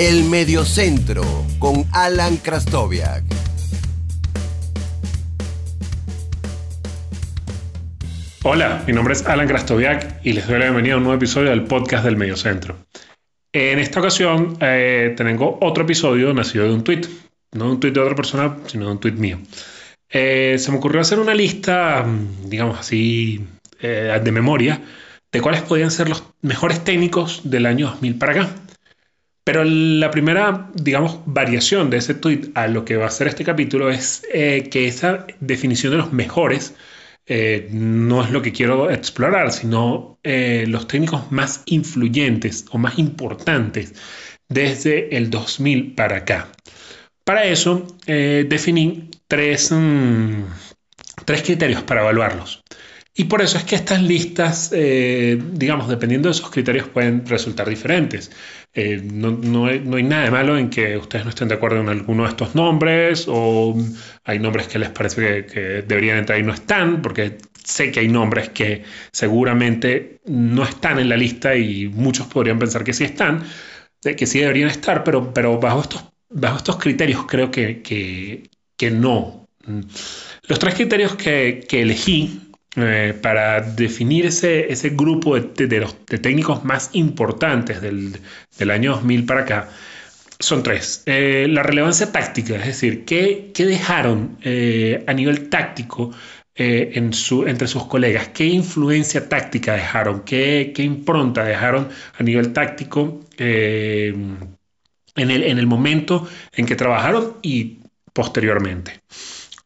El Mediocentro con Alan Krastoviak. Hola, mi nombre es Alan Krastoviak y les doy la bienvenida a un nuevo episodio del podcast del Mediocentro. En esta ocasión eh, tengo otro episodio nacido de un tweet, no de un tweet de otra persona, sino de un tweet mío. Eh, se me ocurrió hacer una lista, mm, digamos así, eh, de memoria, de cuáles podían ser los mejores técnicos del año 2000 para acá. Pero la primera, digamos, variación de ese tweet a lo que va a ser este capítulo es que esa definición de los mejores eh, no es lo que quiero explorar, sino eh, los técnicos más influyentes o más importantes desde el 2000 para acá. Para eso eh, definí tres, mm, tres criterios para evaluarlos. Y por eso es que estas listas, eh, digamos, dependiendo de esos criterios, pueden resultar diferentes. Eh, no, hay, nada de malo en que ustedes no estén de acuerdo en alguno de estos nombres o hay nombres que les parece que, deberían entrar y no están, porque sé que hay nombres que seguramente no están en la lista y muchos podrían pensar que sí están, que sí deberían estar, pero, pero bajo, estos, bajo estos criterios creo que, que, no. Los tres criterios que elegí eh, para definir ese, ese grupo de, los, técnicos más importantes del, del, año 2000 para acá, son tres. Eh, la relevancia táctica, es decir, ¿qué, qué dejaron eh, a nivel táctico en su, entre sus colegas? ¿Qué influencia táctica dejaron? ¿Qué, qué impronta dejaron a nivel táctico en el, en el momento en que trabajaron y posteriormente?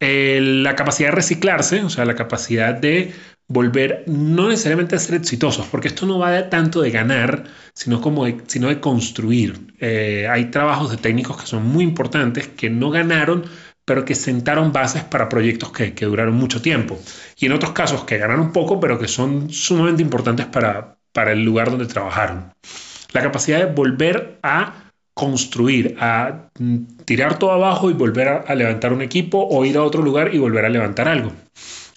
La capacidad de reciclarse, o sea, la capacidad de volver no necesariamente a ser exitosos, porque esto no va de tanto de ganar, sino, como de, sino de construir. Eh, hay trabajos de técnicos que son muy importantes, que no ganaron, pero que sentaron bases para proyectos que, duraron mucho tiempo. Y en otros casos que ganaron poco, pero que son sumamente importantes para, para el lugar donde trabajaron. La capacidad de volver a construir, a tirar todo abajo y volver a, levantar un equipo o ir a otro lugar y volver a levantar algo.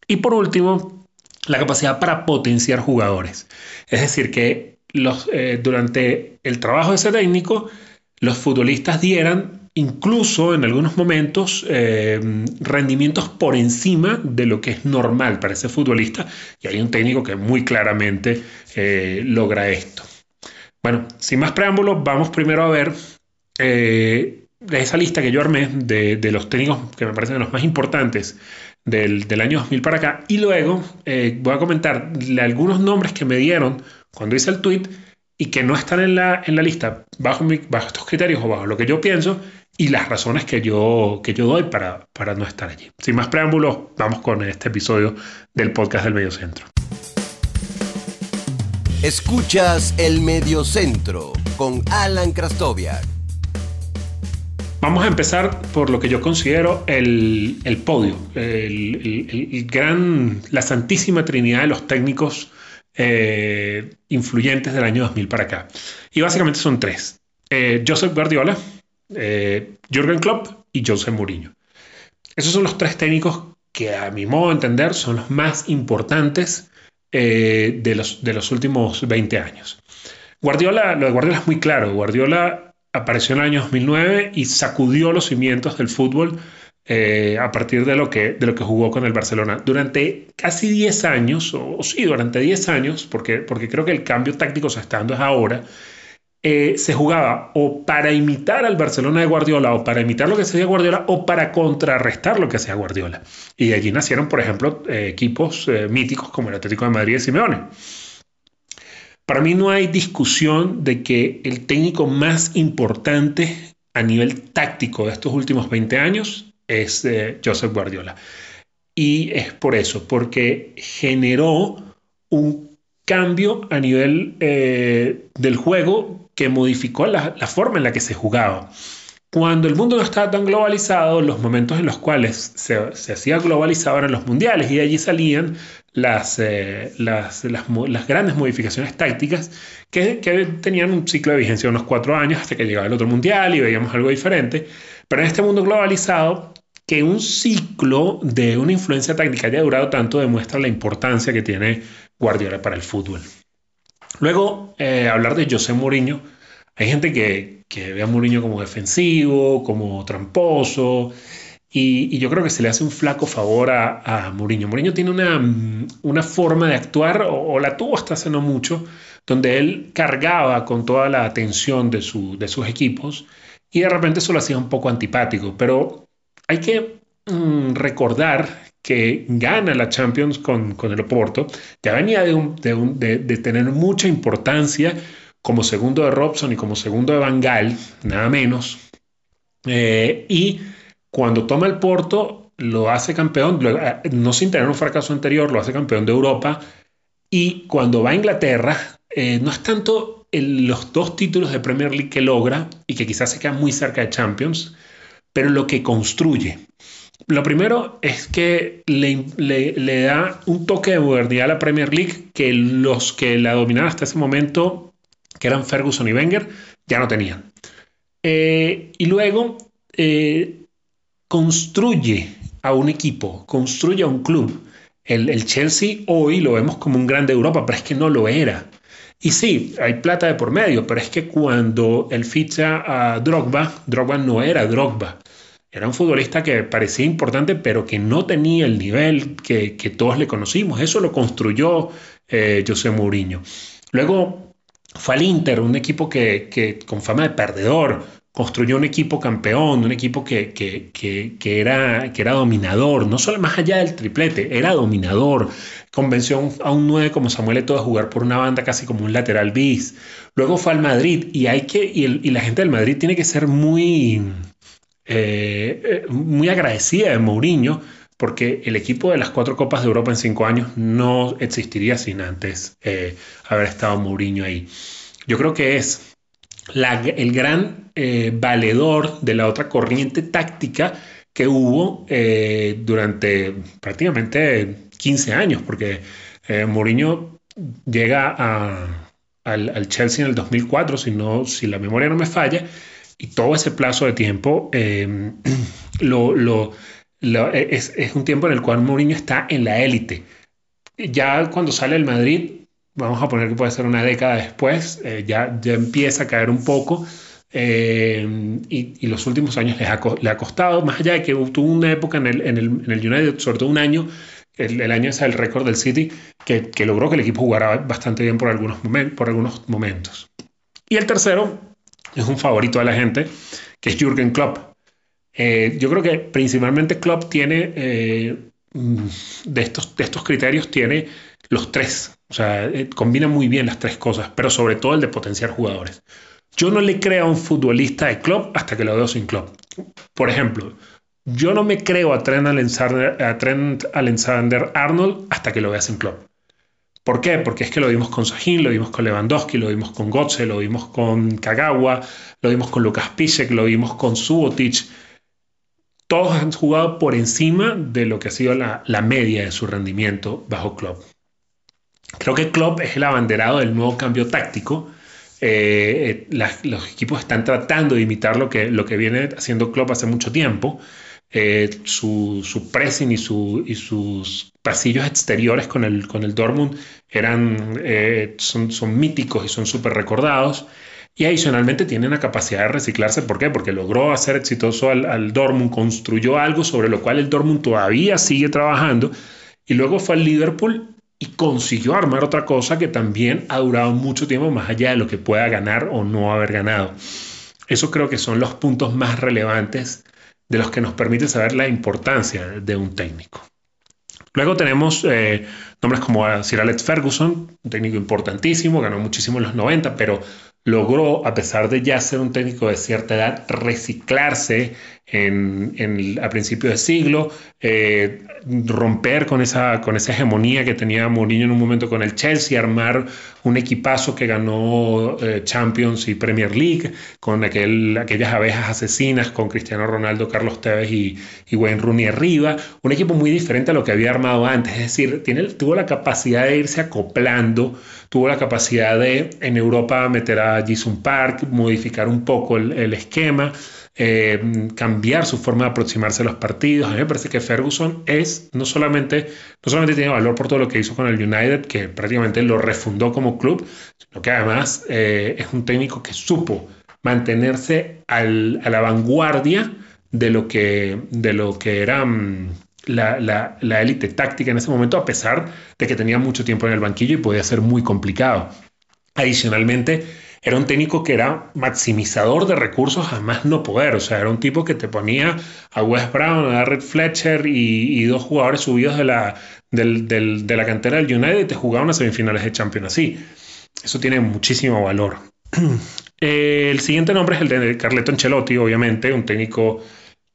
Y por último, la capacidad para potenciar jugadores. Es decir, que los, eh, durante el trabajo de ese técnico, los futbolistas dieran incluso en algunos momentos eh, rendimientos por encima de lo que es normal para ese futbolista. Y hay un técnico que muy claramente eh, logra esto. Bueno, sin más preámbulos, vamos primero a ver eh, esa lista que yo armé de, los técnicos que me parecen los más importantes del, año 2000 para acá. Y luego eh, voy a comentar algunos nombres que me dieron cuando hice el tweet y que no están en la, en la lista bajo, bajo estos criterios o bajo lo que yo pienso y las razones que yo, que yo doy para, para no estar allí. Sin más preámbulos, vamos con este episodio del podcast del Medio Centro. Escuchas el Mediocentro con Alan Krastoviak. Vamos a empezar por lo que yo considero el, podio, el, gran, la santísima trinidad de los técnicos eh, influyentes del año 2000 para acá. Y básicamente son tres. Eh, Joseph Guardiola, eh, Jürgen Klopp y José Mourinho. Esos son los tres técnicos que a mi modo de entender son los más importantes eh, de, los, de los últimos 20 años. Guardiola, lo de Guardiola es muy claro. Guardiola apareció en el año 2009 y sacudió los cimientos del fútbol eh, a partir de lo, que, de lo que jugó con el Barcelona. Durante casi 10 años, o, sí, durante 10 años, porque, porque creo que el cambio táctico se está dando es ahora, eh, se jugaba o para imitar al Barcelona de Guardiola o para imitar lo que hacía Guardiola o para contrarrestar lo que hacía Guardiola. Y allí nacieron, por ejemplo, eh, equipos eh, míticos como el Atlético de Madrid y Simeone. Para mí no hay discusión de que el técnico más importante a nivel táctico de estos últimos 20 años es Josep Guardiola. Y es por eso, porque generó un cambio a nivel del juego que modificó la, forma en la que se jugaba. Cuando el mundo no estaba tan globalizado, los momentos en los cuales se, hacía globalizado eran los mundiales y de allí salían las, eh, las, grandes modificaciones tácticas que, tenían un ciclo de vigencia de unos cuatro años hasta que llegaba el otro mundial y veíamos algo diferente. Pero en este mundo globalizado, que un ciclo de una influencia táctica haya durado tanto demuestra la importancia que tiene Guardiola para el fútbol. Luego, eh, hablar de José Mourinho. Hay gente que, ve a Mourinho como defensivo, como tramposo, y, yo creo que se le hace un flaco favor a, a Mourinho. Mourinho tiene una, una forma de actuar, o, la tuvo hasta hace no mucho, donde él cargaba con toda la atención de sus equipos y de repente eso lo hacía un poco antipático. Pero hay que mm, recordar que gana la Champions con, con el Oporto, ya venía de, de, tener mucha importancia como segundo de Robson y como segundo de Van Gaal, nada menos. Eh, y cuando toma el Porto, lo hace campeón, eh, no sin tener un fracaso anterior, lo hace campeón de Europa. Y cuando va a Inglaterra, eh, no es tanto los dos títulos de Premier League que logra y que quizás se queda muy cerca de Champions, pero lo que construye. Lo primero es que le, da un toque de modernidad a la Premier League que los que la dominaban hasta ese momento, que eran Ferguson y Wenger, ya no tenían. Eh, y luego eh, construye a un equipo, construye a un club. El, el, Chelsea hoy lo vemos como un grande de Europa, pero es que no lo era. Y sí, hay plata de por medio, pero es que cuando él ficha a Drogba, Drogba no era Drogba. Era un futbolista que parecía importante, pero que no tenía el nivel que, todos le conocimos. Eso lo construyó eh, José Mourinho. Luego fue al Inter, un equipo que, con fama de perdedor, construyó un equipo campeón, un equipo que, era, que era dominador, no solo más allá del triplete, era dominador. Convenció a un 9 como Samuel Eto'o a jugar por una banda casi como un lateral bis. Luego fue al Madrid y, hay que, y la gente del Madrid tiene que ser muy eh, eh, muy agradecida de Mourinho porque el equipo de las cuatro Copas de Europa en cinco años no existiría sin antes eh, haber estado Mourinho ahí. Yo creo que es el gran valedor de la otra corriente táctica que hubo durante prácticamente 15 años, porque Mourinho llega al, Chelsea en el 2004, si, no, si la memoria no me falla, y todo ese plazo de tiempo eh, lo, es, un tiempo en el cual Mourinho está en la élite. Ya cuando sale el Madrid, vamos a poner que puede ser una década después, eh, ya, empieza a caer un poco. Eh, y, los últimos años le ha, costado, más allá de que tuvo una época en el, United, sobre todo un año, el, año es el récord del City, que, que, logró que el equipo jugara bastante bien por algunos, por algunos momentos. Y el tercero, es un favorito de la gente, que es Jürgen Klopp. Eh, yo creo que principalmente Klopp tiene, eh, mm, de, estos, de estos criterios, tiene los tres. O sea, eh, combina muy bien las tres cosas, pero sobre todo el de potenciar jugadores. Yo no le creo a un futbolista de Klopp hasta que lo veo sin Klopp. Por ejemplo, yo no me creo a Trent Alexander, a Alexander Arnold hasta que lo vea sin Klopp. ¿Por qué? Porque es que lo vimos con Sahin, lo vimos con Lewandowski, lo vimos con Gotze, lo vimos con Kagawa, lo vimos con Lucas Piszek, lo vimos con Subotic. Todos han jugado por encima de lo que ha sido la, media de su rendimiento bajo Klopp. Creo que Klopp es el abanderado del nuevo cambio táctico. Eh, eh, los equipos están tratando de imitar lo que, lo que viene haciendo Klopp hace mucho tiempo. Eh, su, su, pressing y, su, y, sus pasillos exteriores con el, con el Dortmund eran, eh, son, son míticos y son súper recordados. Y adicionalmente tienen la capacidad de reciclarse. ¿Por qué? Porque logró hacer exitoso al, al Dortmund, construyó algo sobre lo cual el Dortmund todavía sigue trabajando. Y luego fue al Liverpool y consiguió armar otra cosa que también ha durado mucho tiempo más allá de lo que pueda ganar o no haber ganado. Eso creo que son los puntos más relevantes de los que nos permite saber la importancia de un técnico. Luego tenemos eh, nombres como Sir Alex Ferguson, un técnico importantísimo, ganó muchísimo en los 90, pero logró, a pesar de ya ser un técnico de cierta edad, reciclarse en, a principios de siglo, eh, romper con esa, con esa hegemonía que tenía Mourinho en un momento con el Chelsea, armar un equipazo que ganó eh, Champions y Premier League, con aquel, aquellas abejas asesinas, con Cristiano Ronaldo, Carlos Tevez y, Wayne Rooney arriba, un equipo muy diferente a lo que había armado antes, es decir, tiene, tuvo la capacidad de irse acoplando, tuvo la capacidad de en Europa meter a Jason Park, modificar un poco el, el esquema, eh, cambiar su forma de aproximarse a los partidos. A mí me parece que Ferguson es no solamente, no solamente tiene valor por todo lo que hizo con el United, que prácticamente lo refundó como club, sino que además eh, es un técnico que supo mantenerse a la vanguardia de lo que, de lo que era mm, la, la élite táctica en ese momento, a pesar de que tenía mucho tiempo en el banquillo y podía ser muy complicado. Adicionalmente, era un técnico que era maximizador de recursos a más no poder. O sea, era un tipo que te ponía a Wes Brown, a Red Fletcher y, dos jugadores subidos de la, de la cantera del United y te jugaban a semifinales de Champions así. Eso tiene muchísimo valor. el siguiente nombre es el de Carleto Ancelotti, obviamente, un técnico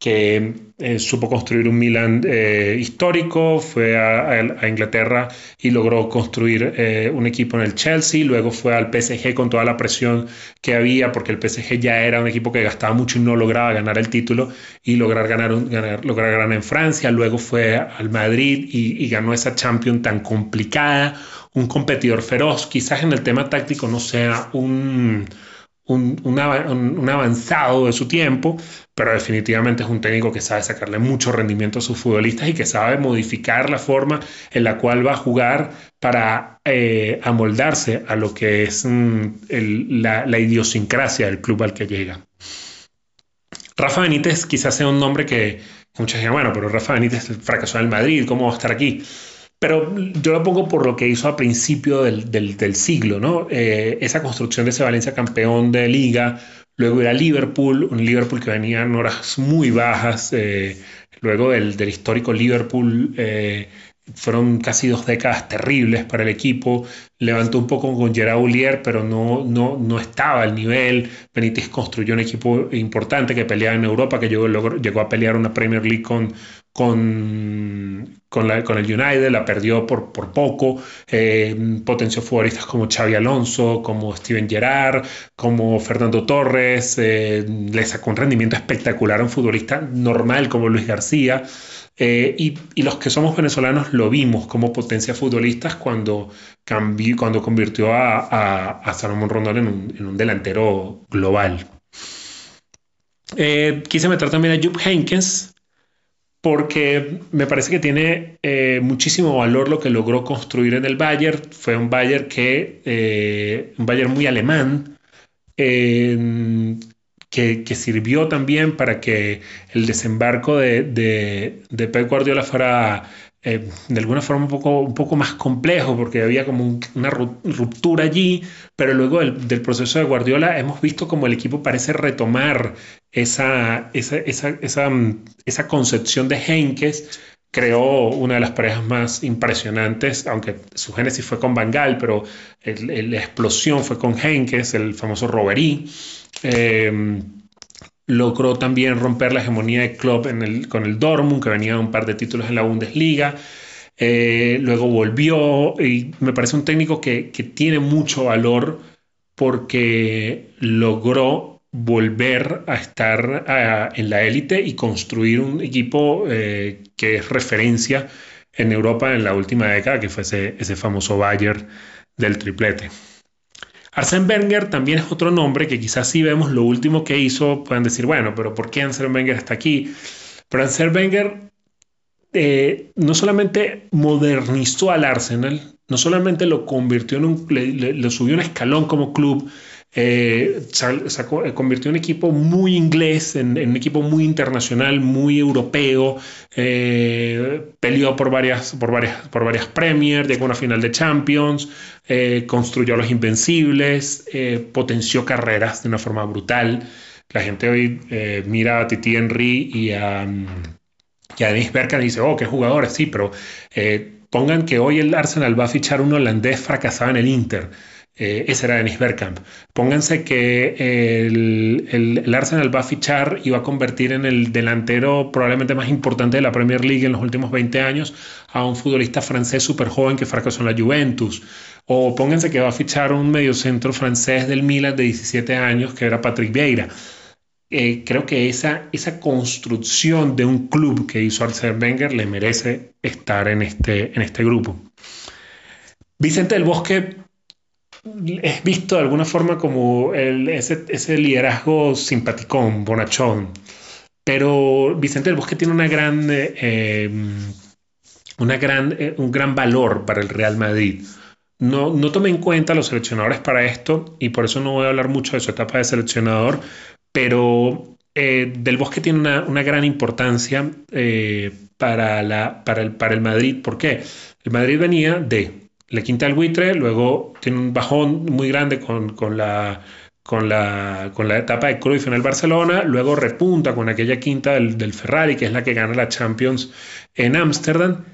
que eh, supo construir un Milan eh, histórico, fue a, Inglaterra y logró construir eh, un equipo en el Chelsea, luego fue al PSG con toda la presión que había, porque el PSG ya era un equipo que gastaba mucho y no lograba ganar el título, y lograr ganar, lograr ganar en Francia, luego fue al Madrid y, y ganó esa Champions tan complicada, un competidor feroz, quizás en el tema táctico no sea un un, avanzado de su tiempo, pero definitivamente es un técnico que sabe sacarle mucho rendimiento a sus futbolistas y que sabe modificar la forma en la cual va a jugar para eh, amoldarse a lo que es mm, la, idiosincrasia del club al que llega. Rafa Benítez quizás sea un nombre que muchos digan, bueno, pero Rafa Benítez fracasó en el Madrid, ¿cómo va a estar aquí? Pero yo lo pongo por lo que hizo a principio del, del, siglo, ¿no? Eh, esa construcción de ese Valencia campeón de liga, luego era Liverpool, un Liverpool que venía en horas muy bajas, eh, luego del, histórico Liverpool eh, fueron casi dos décadas terribles para el equipo. Levantó un poco con Gerard Ulier, pero no, no, no estaba al nivel. Benítez construyó un equipo importante que peleaba en Europa, que llegó, llegó a pelear una Premier League con, con, con, el United, la perdió por, por poco, eh, potenció futbolistas como Xavi Alonso, como Steven Gerrard, como Fernando Torres, eh, le sacó un rendimiento espectacular a un futbolista normal como Luis García. Eh, y, y, los que somos venezolanos lo vimos como potencia futbolistas cuando, cambió, cuando convirtió a, a, a Salomón Rondón en un, en un delantero global. quise meter también a Jupp Heynckes, porque me parece que tiene eh, muchísimo valor lo que logró construir en el Bayern. Fue un Bayern que, eh, un Bayern muy alemán, que, sirvió también para que el desembarco de, de, Guardiola fuera eh, de alguna forma un poco, un poco más complejo porque había como una ruptura allí, pero luego del, proceso de Guardiola hemos visto como el equipo parece retomar esa, esa, esa, esa, esa concepción de Henkes. Creó una de las parejas más impresionantes, aunque su génesis fue con Bangal, pero la explosión fue con Henkes, el famoso Roverí. Eh, logró también romper la hegemonía de Klopp con el Dortmund, que venía un par de títulos en la Bundesliga. Eh, luego volvió y me parece un técnico que, tiene mucho valor porque logró volver a estar en la élite y construir un equipo eh, que es referencia en Europa en la última década, que fue ese, ese famoso Bayern del triplete. Arsène Wenger también es otro nombre que quizás si vemos lo último que hizo, pueden decir, bueno, pero ¿por qué Arsène Wenger está aquí? Pero Arsène Wenger eh, no solamente modernizó al Arsenal, no solamente lo convirtió en un, lo subió un escalón como club, eh, eh, convirtió un equipo muy inglés, en, un equipo muy internacional, muy europeo, eh, peleó por varias, por varias, por varias Premier, llegó a una final de Champions, construyó a los Invencibles, potenció carreras de una forma brutal. La gente hoy mira a Titi Henry y a, y a y dice, oh, qué jugadores, sí, pero pongan que hoy el Arsenal va a fichar un holandés fracasado en el Inter. Eh, ese era Dennis Bergkamp. Pónganse que el, el, Arsenal va a fichar y va a convertir en el delantero probablemente más importante de la Premier League en los últimos 20 años a un futbolista francés súper joven que fracasó en la Juventus. O pónganse que va a fichar un mediocentro francés del Milan de 17 años que era Patrick Vieira. Eh, creo que esa, esa construcción de un club que hizo Arsene Wenger le merece estar en este, en este grupo. Vicente del Bosque es visto de alguna forma como ese, liderazgo simpaticón, bonachón. pero Vicente del Bosque tiene una gran, eh, una gran, un gran valor para el Real Madrid. No, no tomé en cuenta a los seleccionadores para esto y por eso no voy a hablar mucho de su etapa de seleccionador, pero Del Bosque tiene una, una gran importancia para, la, para, el, para el Madrid. ¿Por qué? El Madrid venía de la quinta del buitre, luego tiene un bajón muy grande con, con la, con la, con la etapa de Cruyff en el Barcelona, luego repunta con aquella quinta del, del Ferrari, que es la que gana la Champions en Ámsterdam,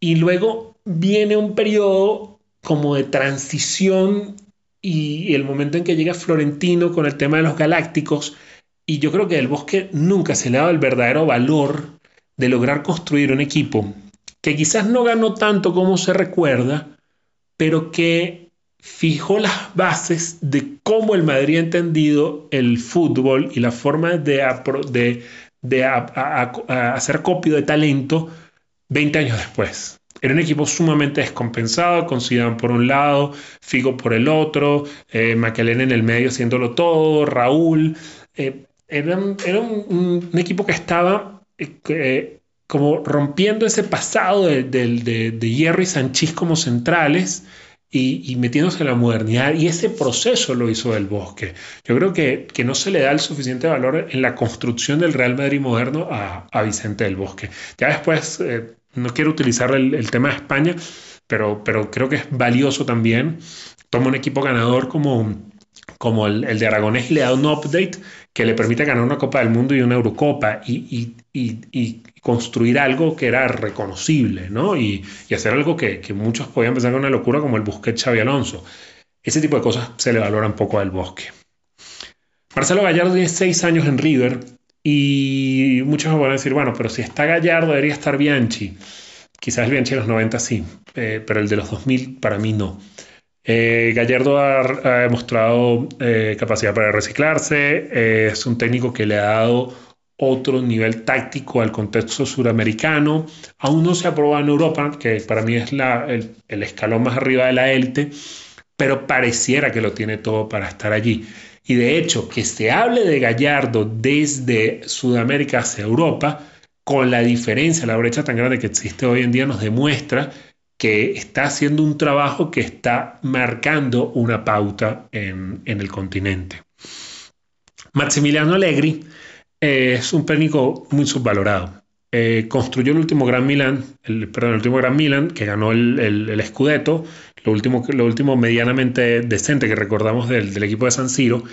y luego viene un periodo como de transición y el momento en que llega Florentino con el tema de los galácticos, y yo creo que el Bosque nunca se le ha dado el verdadero valor de lograr construir un equipo que quizás no ganó tanto como se recuerda, pero que fijó las bases de cómo el Madrid ha entendido el fútbol y la forma de, hacer copio de talento 20 años después. Era un equipo sumamente descompensado, con por un lado, Figo por el otro, eh, en el medio haciéndolo todo, Raúl. Eh, era, un, equipo que estaba eh, como rompiendo ese pasado de, de, Hierro y Sanchís como centrales y, metiéndose en la modernidad. Y ese proceso lo hizo del Bosque. Yo creo que, que, no se le da el suficiente valor en la construcción del Real Madrid moderno a, a Vicente del Bosque. Ya después, eh, no quiero utilizar el, el, tema de España, pero, pero creo que es valioso también. Toma un equipo ganador como como el, el, de Aragonés y le da un update que le permite ganar una Copa del Mundo y una Eurocopa y, y, y, construir algo que era reconocible, ¿no? Y, hacer algo que, que, muchos podían pensar que era una locura como el Busquets Xavi Alonso. Ese tipo de cosas se le valora un poco al bosque. Marcelo Gallardo tiene seis años en River y muchos van a decir, bueno, pero si está Gallardo debería estar Bianchi. Quizás el Bianchi de los 90 sí, eh, pero el de los 2000 para mí no. Eh, Gallardo ha, demostrado eh, capacidad para reciclarse, eh, es un técnico que le ha dado otro nivel táctico al contexto suramericano. Aún no se ha probado en Europa, que para mí es el, el, escalón más arriba de la élite, pero pareciera que lo tiene todo para estar allí. Y de hecho, que se hable de Gallardo desde Sudamérica hacia Europa, con la diferencia, la brecha tan grande que existe hoy en día, nos demuestra que está haciendo un trabajo que está marcando una pauta en, el continente. Maximiliano Allegri eh, es un técnico muy subvalorado. Eh, construyó el último Gran Milan, el, perdón, el último Gran Milan, que ganó el, el, Scudetto, lo último, lo último medianamente decente que recordamos del, del equipo de San Siro,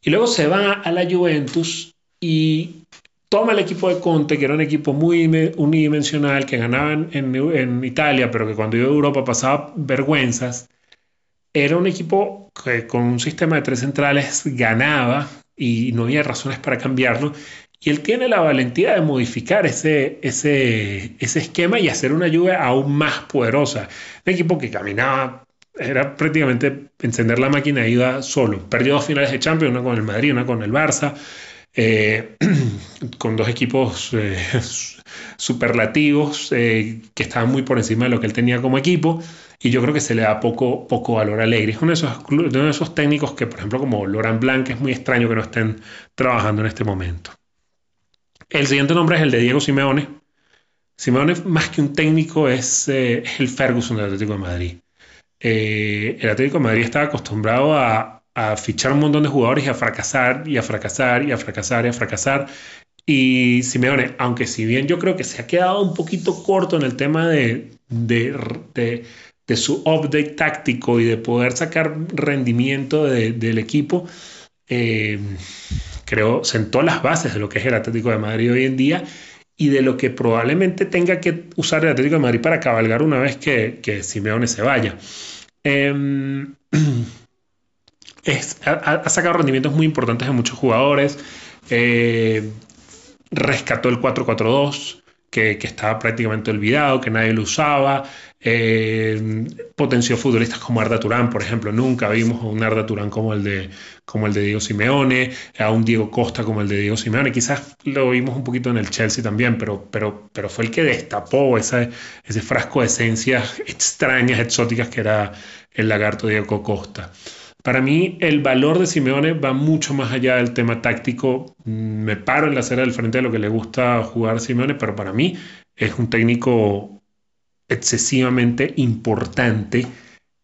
y luego se va a la Juventus y toma el equipo de Conte, que era un equipo muy unidimensional, que ganaba en, Italia, pero que cuando iba a Europa pasaba vergüenzas. Era un equipo que con un sistema de tres centrales ganaba y no había razones para cambiarlo. Y él tiene la valentía de modificar ese, ese, ese esquema y hacer una lluvia aún más poderosa. Un equipo que caminaba, era prácticamente encender la máquina y iba solo. Perdió dos finales de Champions, una con el Madrid, una con el Barça. Eh, con dos equipos eh, superlativos eh, que estaban muy por encima de lo que él tenía como equipo y yo creo que se le da poco, poco valor a Alegre. Es uno de, esos, uno de esos técnicos que, por ejemplo, como Laurent Blanc, es muy extraño que no estén trabajando en este momento. El siguiente nombre es el de Diego Simeone. Simeone, más que un técnico, es, es el Ferguson del Atlético de Madrid. el Atlético de Madrid estaba acostumbrado a, a fichar un montón de jugadores y a fracasar y a fracasar y a fracasar y a fracasar. Y Simeone, aunque si bien yo creo que se ha quedado un poquito corto en el tema de, de, de, su update táctico y de poder sacar rendimiento del equipo, eh, creo sentó las bases de lo que es el Atlético de Madrid hoy en día y de lo que probablemente tenga que usar el Atlético de Madrid para cabalgar una vez que, Simeone se vaya. Eh, ha, sacado rendimientos muy importantes de muchos jugadores. Eh, rescató el 4-4-2, que, estaba prácticamente olvidado, que nadie lo usaba. Eh, potenció futbolistas como Arda Turán, por ejemplo. Nunca vimos a un Arda Turán como el, de, como el de Diego Simeone, a un Diego Costa como el de Diego Simeone. Quizás lo vimos un poquito en el Chelsea también, pero, pero, pero fue el que destapó ese frasco de esencias extrañas, exóticas que era el lagarto Diego Costa. Para mí el valor de Simeone va mucho más allá del tema táctico. Me paro en la acera del frente de lo que le gusta jugar Simeone, pero para mí es un técnico excesivamente importante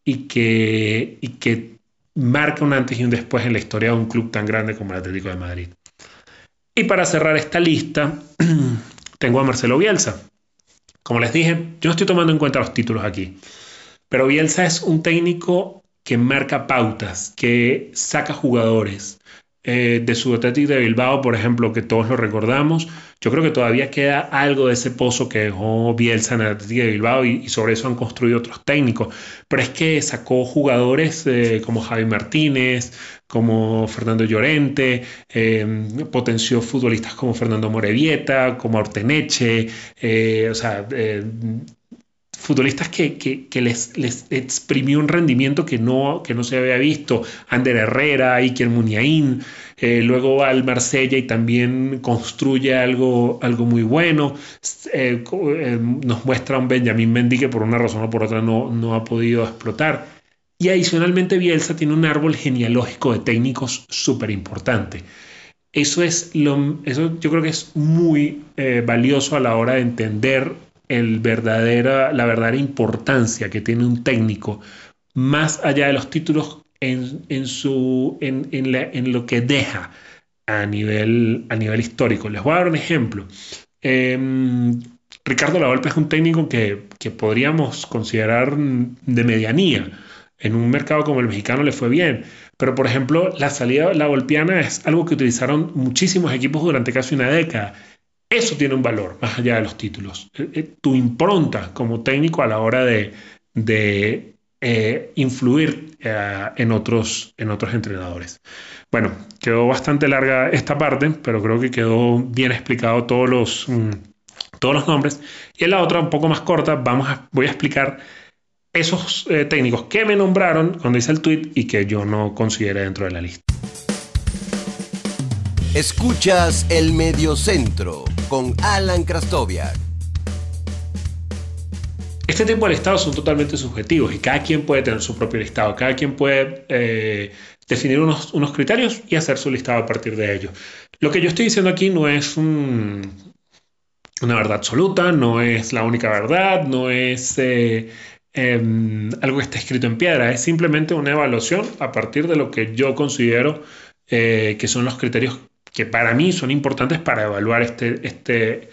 y que, y que marca un antes y un después en la historia de un club tan grande como el Atlético de Madrid. Y para cerrar esta lista, tengo a Marcelo Bielsa. Como les dije, yo no estoy tomando en cuenta los títulos aquí, pero Bielsa es un técnico que marca pautas, que saca jugadores. Eh, de su Atlético de Bilbao, por ejemplo, que todos lo recordamos, yo creo que todavía queda algo de ese pozo que dejó Bielsa en el Atlético de Bilbao y, sobre eso han construido otros técnicos. Pero es que sacó jugadores eh, como Javi Martínez, como Fernando Llorente, eh, potenció futbolistas como Fernando Morevieta, como Orteneche, o sea, futbolistas que, les, exprimió un rendimiento que no, que no se había visto. Ander Herrera, Iker Muniain, eh, luego va al Marsella y también construye algo, algo muy bueno. Eh, eh, nos muestra un Benjamín Mendy que por una razón o por otra no, no ha podido explotar. Y adicionalmente Bielsa tiene un árbol genealógico de técnicos súper importante. Eso es lo, eso yo creo que es muy valioso a la hora de entender el verdadera, la verdadera importancia que tiene un técnico, más allá de los títulos, en, su, en, en, lo que deja a nivel, a nivel histórico. Les voy a dar un ejemplo. Em, Ricardo Lavolpe es un técnico que, que, podríamos considerar de medianía. En un mercado como el mexicano le fue bien. Pero, por ejemplo, la salida la golpiana es algo que utilizaron muchísimos equipos durante casi una década. Eso tiene un valor, más allá de los títulos. Eh, eh, tu impronta como técnico a la hora de, eh, influir en, otros, en otros entrenadores. Bueno, quedó bastante larga esta parte, pero creo que quedó bien explicado todos los, mm, nombres. Y en la otra, un poco más corta, vamos a, voy a explicar esos técnicos que me nombraron cuando hice el tweet y que yo no consideré dentro de la lista. Escuchas el Mediocentro con Alan Krastoviak. Este tipo de listados son totalmente subjetivos y cada quien puede tener su propio listado, cada quien puede eh, definir unos, unos, criterios y hacer su listado a partir de ellos. Lo que yo estoy diciendo aquí no es una verdad absoluta, no es la única verdad, no es eh, em, algo que está escrito en piedra, es simplemente una evaluación a partir de lo que yo considero eh, que son los criterios que para mí son importantes para evaluar este, este,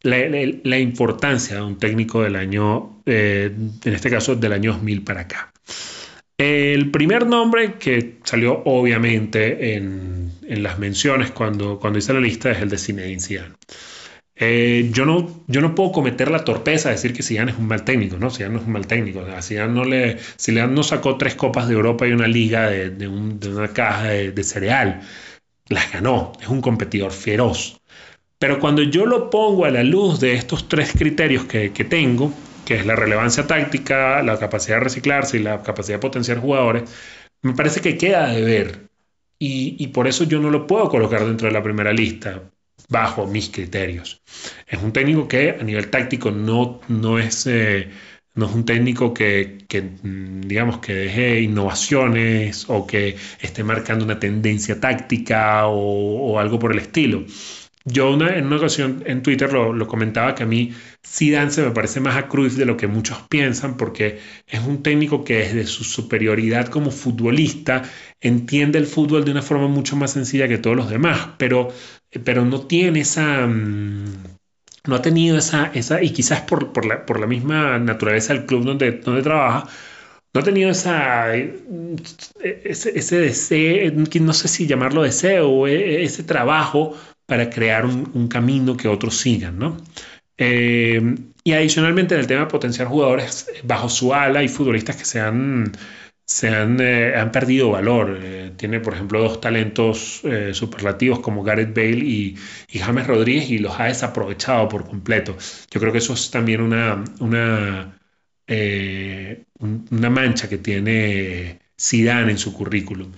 la, importancia de un técnico del año, eh, en este caso del año 2000 para acá. El primer nombre que salió obviamente en, en las menciones cuando, cuando hice la lista es el de Zinedine Zidane. Eh, yo, no, yo no puedo cometer la torpeza de decir que Zidane es un mal técnico, ¿no? Zidane no es un mal técnico. O Zidane no le, Zidane no sacó tres copas de Europa y una liga de, una caja de cereal las ganó, es un competidor feroz. Pero cuando yo lo pongo a la luz de estos tres criterios que, tengo, que es la relevancia táctica, la capacidad de reciclarse y la capacidad de potenciar jugadores, me parece que queda de ver. Y, por eso yo no lo puedo colocar dentro de la primera lista bajo mis criterios. Es un técnico que a nivel táctico no, no es... Eh, no es un técnico que, mm, digamos, que deje innovaciones o que esté marcando una tendencia táctica o, algo por el estilo. Yo en una ocasión en Twitter lo, comentaba que a mí Zidane se me parece más a Cruyff de lo que muchos piensan porque es un técnico que desde su superioridad como futbolista entiende el fútbol de una forma mucho más sencilla que todos los demás, pero, pero no tiene esa... Mm, no ha tenido esa, esa y quizás por, por, la, por la misma naturaleza del club donde, donde trabaja, no ha tenido esa, ese, ese deseo, no sé si llamarlo deseo, e, ese trabajo para crear un, camino que otros sigan, ¿no? Eh, y adicionalmente en el tema de potenciar jugadores bajo su ala y futbolistas que sean se han, eh, han perdido valor. Eh, tiene, por ejemplo, dos talentos eh, superlativos como Gareth Bale y, James Rodríguez y los ha desaprovechado por completo. Yo creo que eso es también una, una, una mancha que tiene Zidane en su currículum.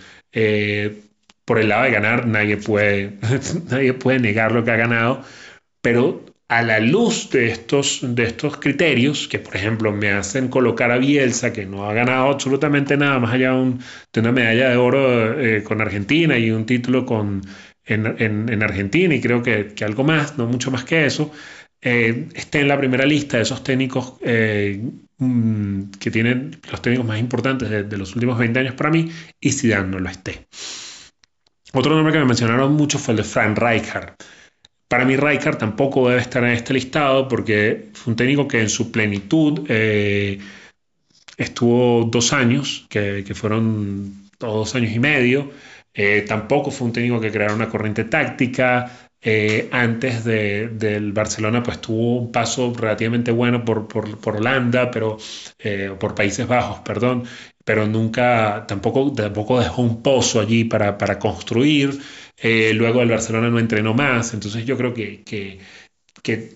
por el lado de ganar, nadie puede, nadie puede negar lo que ha ganado, pero a la luz de estos, de estos criterios, que por ejemplo me hacen colocar a Bielsa, que no ha ganado absolutamente nada más allá de, una medalla de oro eh, con Argentina y un título con, en, Argentina, y creo que, algo más, no mucho más que eso, eh, esté en la primera lista de esos técnicos eh, mm, que tienen los técnicos más importantes de, de, los últimos 20 años para mí, y Zidane no lo esté. Otro nombre que me mencionaron mucho fue el de Frank Rijkaard para mí Rijkaard tampoco debe estar en este listado porque fue un técnico que en su plenitud eh, estuvo dos años, que, fueron dos años y medio. Eh, tampoco fue un técnico que creara una corriente táctica. Eh, antes del Barcelona, pues tuvo un paso relativamente bueno por, Holanda, pero por Países Bajos, perdón, pero nunca, tampoco, tampoco dejó un pozo allí para construir. Eh, luego el Barcelona no entrenó más, entonces yo creo que, que,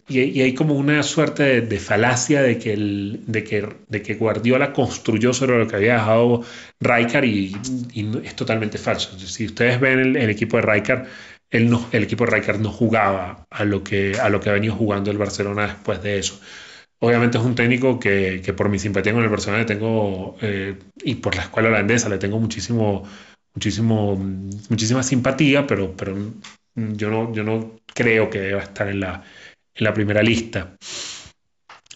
y, hay como una suerte de, falacia de que, de, que, de que Guardiola construyó sobre lo que había dejado Rijkaard y, es totalmente falso. si ustedes ven el, equipo de Rijkaard, el, el equipo de Rijkaard no jugaba a lo, que, a lo que ha venido jugando el Barcelona después de eso. Obviamente es un técnico que, que por mi simpatía con el Barcelona le tengo, eh, y por la escuela holandesa le tengo muchísimo muchísimo, muchísima simpatía, pero, pero yo, no, yo no creo que deba estar en la, en la primera lista.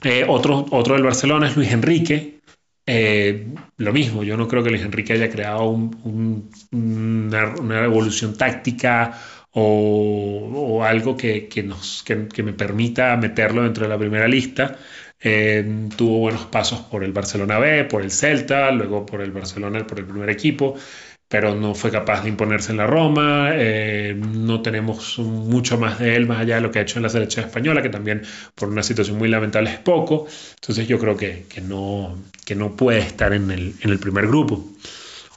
Eh, otro, otro del Barcelona es Luis Enrique. Eh, lo mismo, yo no creo que Luis Enrique haya creado una, evolución táctica o, algo que, nos, que, me permita meterlo dentro de la primera lista. Eh, tuvo buenos pasos por el Barcelona B, por el Celta, luego por el Barcelona, por el primer equipo pero no fue capaz de imponerse en la Roma. Eh, no tenemos mucho más de él, más allá de lo que ha hecho en la selección española, que también por una situación muy lamentable es poco. Entonces yo creo que, que no, que no puede estar en el, en el primer grupo.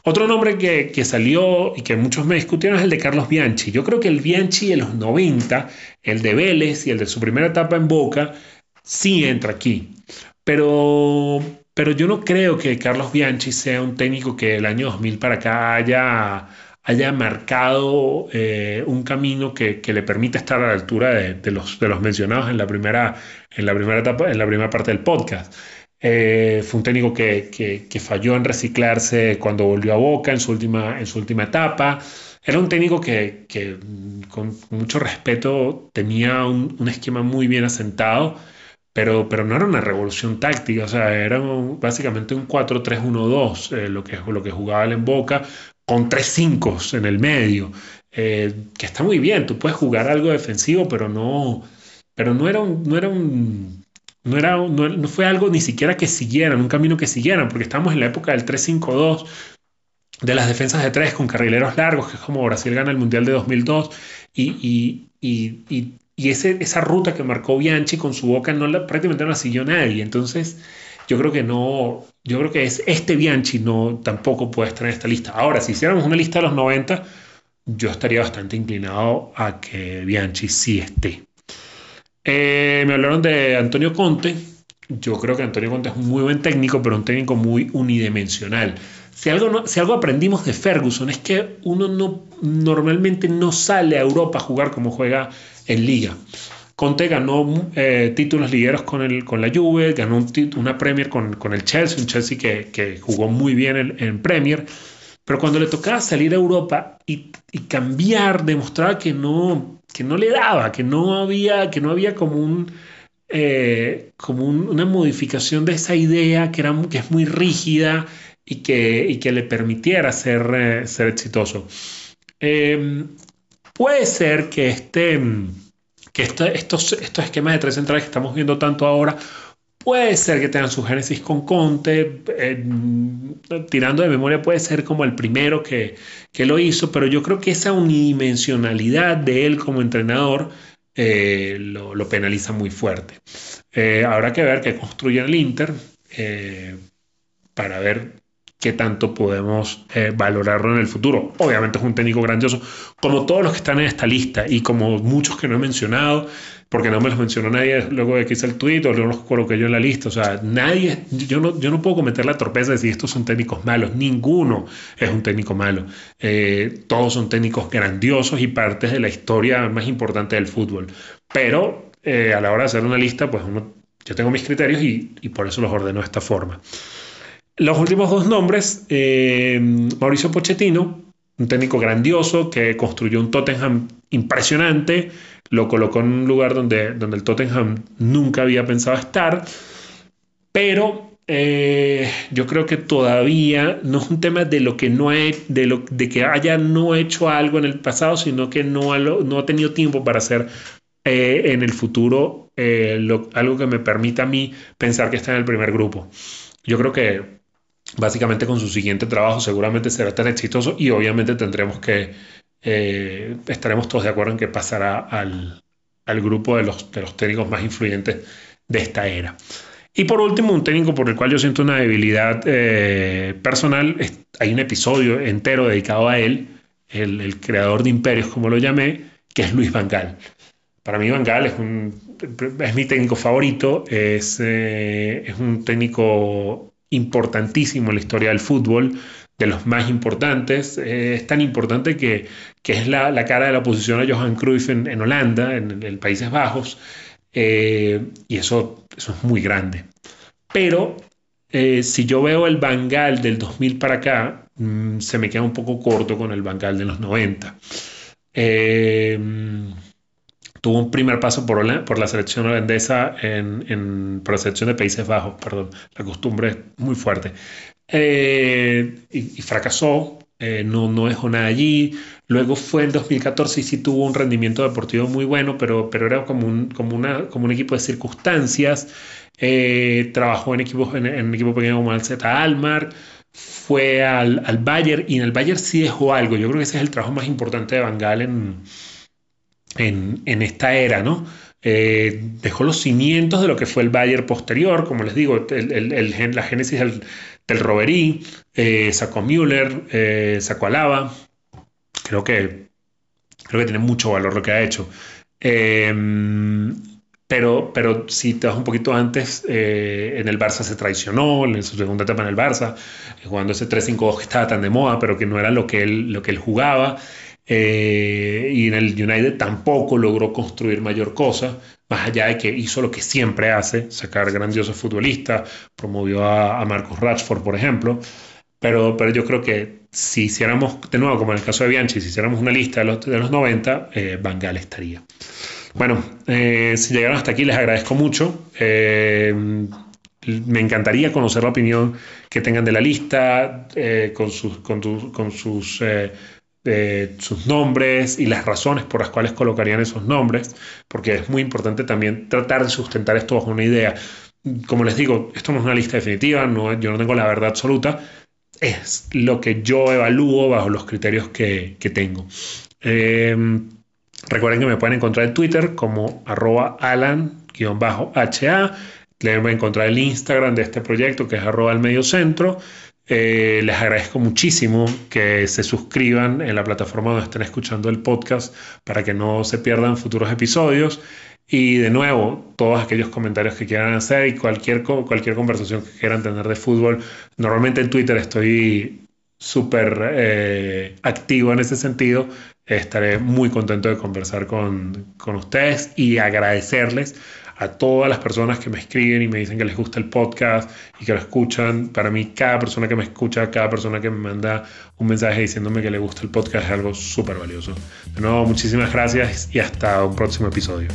Otro nombre que, que, salió y que muchos me discutieron es el de Carlos Bianchi. Yo creo que el Bianchi de los 90, el de Vélez y el de su primera etapa en Boca, sí entra aquí. Pero pero yo no creo que Carlos Bianchi sea un técnico que el año 2000 para acá haya, haya marcado eh, un camino que, le permita estar a la altura de, los, mencionados en la primera, en la primera etapa, en la primera parte del podcast. Eh, fue un técnico que, que, falló en reciclarse cuando volvió a Boca en su última, en su última etapa. Era un técnico que, con mucho respeto tenía un esquema muy bien asentado pero, pero no era una revolución táctica, o sea, era básicamente un 4-3-1-2 eh, lo, que, lo que jugaba él en Boca, con tres 5 en el medio, eh, que está muy bien, tú puedes jugar algo defensivo, pero no, pero no era un... No era un no, era, no, fue algo ni siquiera que siguieran, un camino que siguieran, porque estamos en la época del 3-5-2, de las defensas de tres con carrileros largos, que es como Brasil gana el Mundial de 2002, y, y, y y ese, esa ruta que marcó Bianchi con su boca no la, prácticamente no la siguió nadie. Entonces, yo creo que no, yo creo que es, este Bianchi no tampoco puede estar en esta lista. Ahora, si hiciéramos una lista de los 90, yo estaría bastante inclinado a que Bianchi sí esté. Eh, me hablaron de Antonio Conte. Yo creo que Antonio Conte es un muy buen técnico, pero un técnico muy unidimensional. Si algo, si algo aprendimos de Ferguson es que uno no, normalmente no sale a Europa a jugar como juega en liga. Conte ganó eh, títulos ligueros con, el, con la Juve, ganó una Premier con, con, el Chelsea, un Chelsea que, que jugó muy bien en, Premier, pero cuando le tocaba salir a Europa y, y, cambiar, demostraba que no, que no le daba, que no había, que no había como un... Eh, como una modificación de esa idea que, era, que es muy rígida y que, y que le permitiera ser, eh, ser exitoso. Puede ser que, este, que estos, estos esquemas de tres centrales que estamos viendo tanto ahora, puede ser que tengan su génesis con Conte, eh, tirando de memoria puede ser como el primero que, lo hizo, pero yo creo que esa unidimensionalidad de él como entrenador eh, lo, penaliza muy fuerte. Eh, habrá que ver qué construye el Inter para ver qué tanto podemos eh, valorarlo en el futuro. Obviamente es un técnico grandioso, como todos los que están en esta lista y como muchos que no he mencionado, porque no me los mencionó nadie luego de que hice el tweet o no los coloqué yo en la lista. O sea, nadie, yo no, yo no puedo cometer la torpeza de decir estos son técnicos malos. Ninguno es un técnico malo. Eh, todos son técnicos grandiosos y partes de la historia más importante del fútbol. Pero eh, a la hora de hacer una lista, pues uno, yo tengo mis criterios y, y por eso los ordeno de esta forma. Los últimos dos nombres, eh, Mauricio Pochettino, un técnico grandioso que construyó un Tottenham impresionante, lo colocó en un lugar donde, donde el Tottenham nunca había pensado estar, pero eh, yo creo que todavía no es un tema de lo que no de, lo, de que haya no hecho algo en el pasado, sino que no ha, no ha tenido tiempo para hacer eh, en el futuro algo que me permita a mí pensar que está en el primer grupo. Yo creo que básicamente con su siguiente trabajo seguramente será tan exitoso y obviamente tendremos que, eh, estaremos todos de acuerdo en que pasará al, grupo de los, de los técnicos más influyentes de esta era. Y por último, un técnico por el cual yo siento una debilidad eh, personal, hay un episodio entero dedicado a él, el, creador de imperios, como lo llamé, que es Luis Vangal. Para mí Vangal es, es mi técnico favorito, es, eh, es un técnico importantísimo en la historia del fútbol, de los más importantes. Eh, es tan importante que, es la, cara de la oposición a Johan Cruyff en, Holanda, en, en, Países Bajos, eh, y eso, eso es muy grande. Pero eh, si yo veo el Bangal del 2000 para acá, mm, se me queda un poco corto con el Bangal de los 90 tuvo un primer paso por, la selección holandesa en, por la selección de Países Bajos, perdón, la costumbre es muy fuerte. Eh, y, fracasó, eh, no, no dejó nada allí. Luego fue en 2014 y sí tuvo un rendimiento deportivo muy bueno, pero, pero era como un, como, un equipo de circunstancias. Eh, trabajó en, equipos, en, equipo pequeño como el Z Almar, fue al, al Bayern y en el Bayern sí dejó algo. Yo creo que ese es el trabajo más importante de Van Gaal en, en, esta era, ¿no? Eh, dejó los cimientos de lo que fue el Bayern posterior, como les digo, la génesis del, del eh, sacó Müller, eh, sacó a Lava. Creo que, creo que tiene mucho valor lo que ha hecho. pero, pero si te vas un poquito antes, en el Barça se traicionó, en su segunda etapa en el Barça, jugando ese 3-5-2 que estaba tan de moda, pero que no era lo que él, lo que él jugaba. Eh, y en el United tampoco logró construir mayor cosa, más allá de que hizo lo que siempre hace, sacar grandiosos futbolistas, promovió a, Marcus Rashford, por ejemplo. Pero, pero yo creo que si hiciéramos, de nuevo, como en el caso de Bianchi, si hiciéramos una lista de los, de los 90, eh, Van Gaal estaría. Bueno, eh, si llegaron hasta aquí, les agradezco mucho. me encantaría conocer la opinión que tengan de la lista, con sus, con sus sus nombres y las razones por las cuales colocarían esos nombres, porque es muy importante también tratar de sustentar esto bajo una idea. Como les digo, esto no es una lista definitiva, no, yo no tengo la verdad absoluta, es lo que yo evalúo bajo los criterios que, tengo. Em, recuerden que me pueden encontrar en Twitter como arroba alan-ha. Les voy a encontrar el Instagram de este proyecto que es arroba al. Eh, les agradezco muchísimo que se suscriban en la plataforma donde estén escuchando el podcast para que no se pierdan futuros episodios. Y de nuevo, todos aquellos comentarios que quieran hacer y cualquier, cualquier conversación que quieran tener de fútbol. Normalmente en Twitter estoy súper eh, activo en ese sentido. Estaré muy contento de conversar con, con ustedes y agradecerles a todas las personas que me escriben y me dicen que les gusta el podcast y que lo escuchan. Para mí, cada persona que me escucha, cada persona que me manda un mensaje diciéndome que le gusta el podcast es algo súper valioso. De nuevo, muchísimas gracias y hasta un próximo episodio.